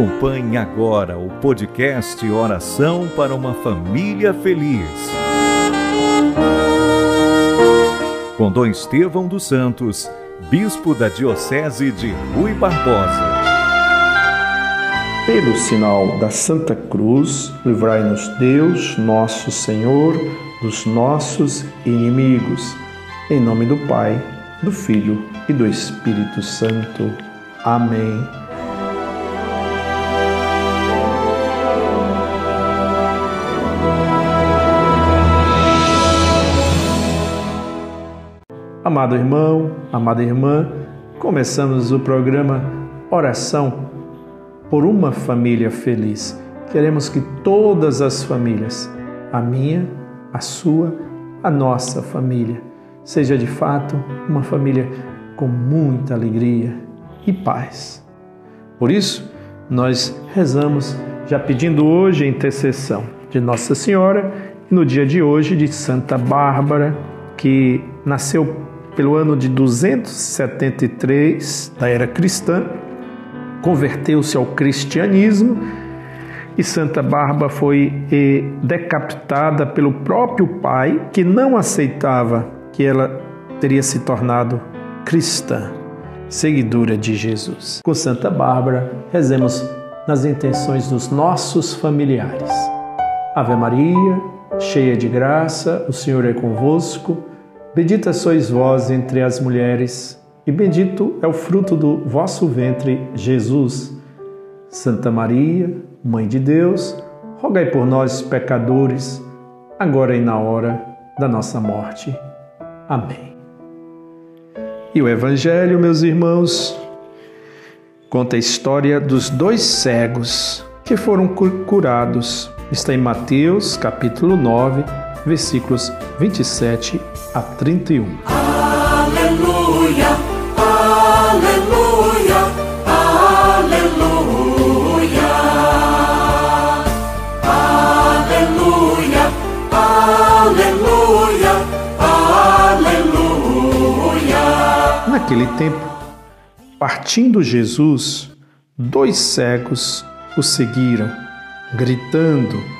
Acompanhe agora o podcast Oração para uma Família Feliz. Com Dom Estevão dos Santos, Bispo da Diocese de Rui Barbosa. Pelo sinal da Santa Cruz, livrai-nos Deus, nosso Senhor, dos nossos inimigos. Em nome do Pai, do Filho e do Espírito Santo. Amém. Amado irmão, amada irmã, começamos o programa Oração por uma família feliz. Queremos que todas as famílias, a minha, a sua, a nossa família, seja de fato uma família com muita alegria e paz. Por isso, nós rezamos já pedindo hoje a intercessão de Nossa Senhora e no dia de hoje de Santa Bárbara, que nasceu pelo ano de 273 da era cristã, converteu-se ao cristianismo e Santa Bárbara foi eh, decapitada pelo próprio pai, que não aceitava que ela teria se tornado cristã, seguidora de Jesus. Com Santa Bárbara, rezemos nas intenções dos nossos familiares. Ave Maria, cheia de graça, o Senhor é convosco. Bendita sois vós entre as mulheres, e bendito é o fruto do vosso ventre, Jesus. Santa Maria, Mãe de Deus, rogai por nós, pecadores, agora e na hora da nossa morte. Amém. E o Evangelho, meus irmãos, conta a história dos dois cegos que foram curados. Está em Mateus, capítulo 9, versículos 27 a 31. Aleluia, aleluia, aleluia. Aleluia, aleluia, aleluia. Naquele tempo, partindo Jesus, dois cegos o seguiram, gritando: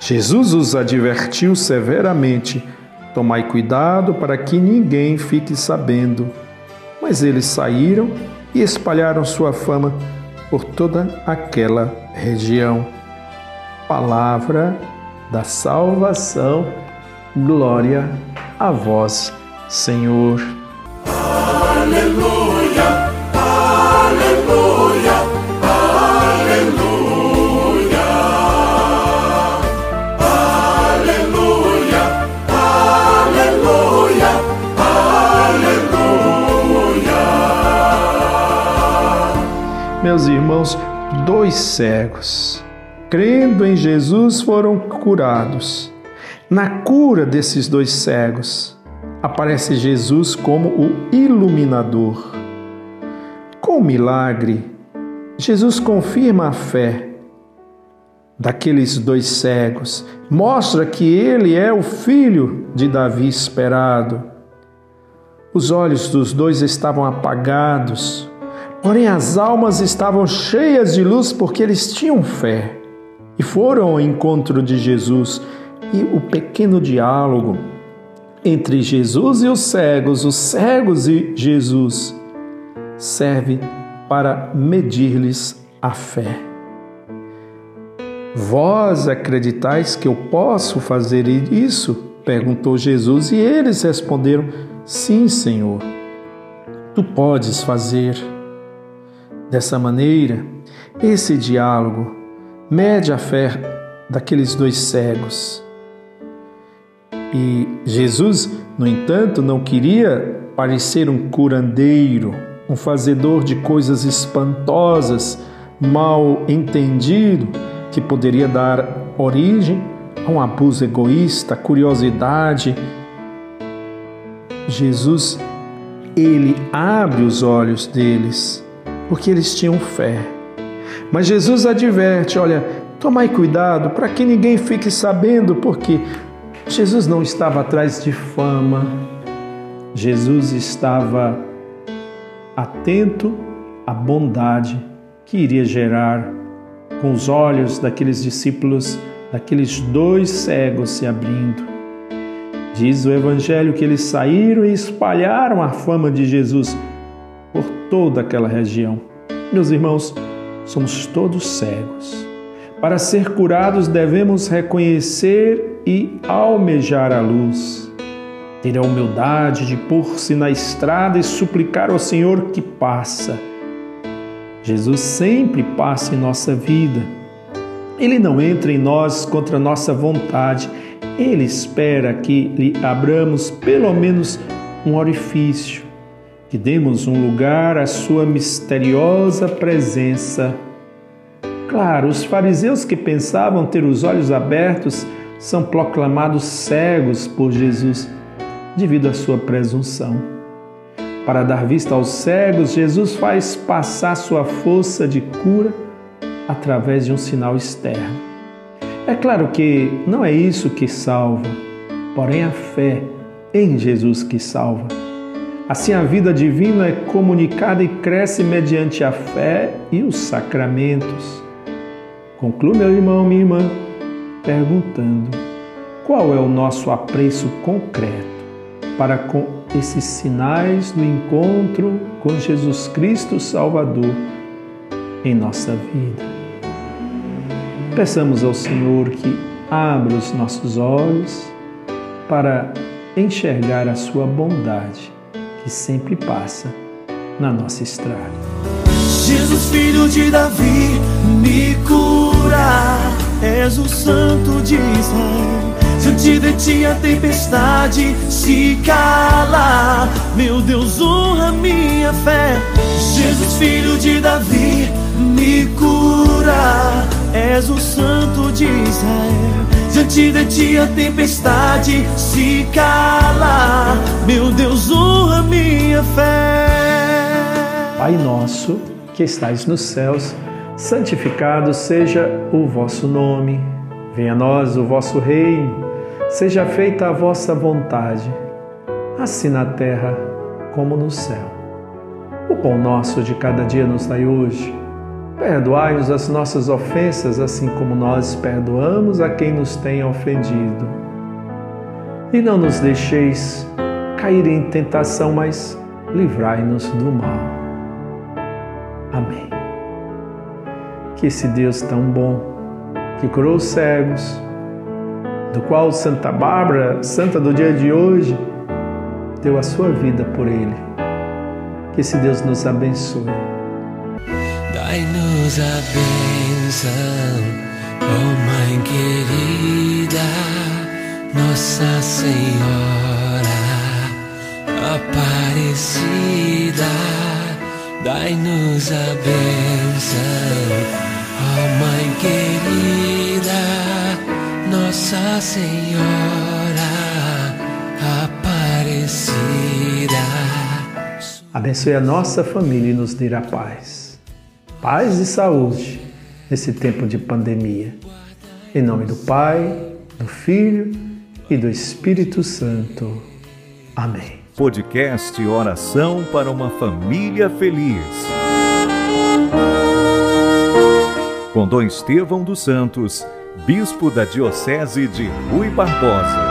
Jesus os advertiu severamente: Tomai cuidado para que ninguém fique sabendo. Mas eles saíram e espalharam sua fama por toda aquela região. Palavra da salvação, glória a vós, Senhor. Aleluia, dois cegos, crendo em Jesus, foram curados. Na cura desses dois cegos, aparece Jesus como o iluminador. Com o milagre, Jesus confirma a fé daqueles dois cegos, mostra que ele é o filho de Davi esperado. Os olhos dos dois estavam apagados, porém as almas estavam cheias de luz porque eles tinham fé e foram ao encontro de Jesus. E o pequeno diálogo entre Jesus e os cegos, os cegos e Jesus, serve para medir-lhes a fé. Vós acreditais que eu posso fazer isso? perguntou Jesus, e eles responderam: Sim, Senhor, tu podes fazer. Dessa maneira, esse diálogo mede a fé daqueles dois cegos. E Jesus, no entanto, não queria parecer um curandeiro, um fazedor de coisas espantosas, mal entendido, que poderia dar origem a um abuso egoísta, curiosidade. Jesus, ele abre os olhos deles, porque eles tinham fé. Mas Jesus adverte: olha, tomai cuidado para que ninguém fique sabendo, porque Jesus não estava atrás de fama, Jesus estava atento à bondade que iria gerar com os olhos daqueles discípulos, daqueles dois cegos se abrindo. Diz o Evangelho que eles saíram e espalharam a fama de Jesus por toda aquela região. Meus irmãos, somos todos cegos. Para ser curados, devemos reconhecer e almejar a luz. Ter a humildade de pôr-se na estrada e suplicar ao Senhor que passa Jesus sempre passa em nossa vida. Ele não entra em nós contra nossa vontade. Ele espera que lhe abramos pelo menos um orifício, que demos um lugar à sua misteriosa presença. Claro, os fariseus que pensavam ter os olhos abertos são proclamados cegos por Jesus devido à sua presunção. Para dar vista aos cegos, Jesus faz passar sua força de cura através de um sinal externo. É claro que não é isso que salva, porém a fé em Jesus que salva. Assim, a vida divina é comunicada e cresce mediante a fé e os sacramentos. Conclui, meu irmão, minha irmã, perguntando: qual é o nosso apreço concreto para com esses sinais do encontro com Jesus Cristo Salvador em nossa vida. Peçamos ao Senhor que abra os nossos olhos para enxergar a sua bondade que sempre passa na nossa estrada. Jesus, filho de Davi, me cura, és o Santo de Israel. Diante de ti a tempestade se cala Meu Deus, honra minha fé Jesus, filho de Davi, me cura És o santo de Israel. Diante de ti a tempestade se cala. Meu Deus, honra minha fé. Pai nosso, que estais nos céus Santificado seja o vosso nome. Venha a nós o vosso reino. Seja feita a vossa vontade, assim na terra como no céu. O pão nosso de cada dia nos dai hoje. Perdoai-nos as nossas ofensas, assim como nós perdoamos a quem nos tem ofendido. E não nos deixeis cair em tentação, mas livrai-nos do mal. Amém. Que esse Deus tão bom, que curou os cegos, do qual Santa Bárbara, santa do dia de hoje, deu a sua vida por ele. Que esse Deus nos abençoe. Dai-nos a bênção, oh Mãe querida, Nossa Senhora Aparecida. Dai-nos a bênção, oh Mãe querida. Nossa Senhora Aparecida. Abençoe a nossa família e nos a paz. Paz e saúde nesse tempo de pandemia. Em nome do Pai, do Filho e do Espírito Santo. Amém. Podcast Oração para uma Família Feliz. Com Dom Estevão dos Santos bispo da Diocese de Rui Barbosa.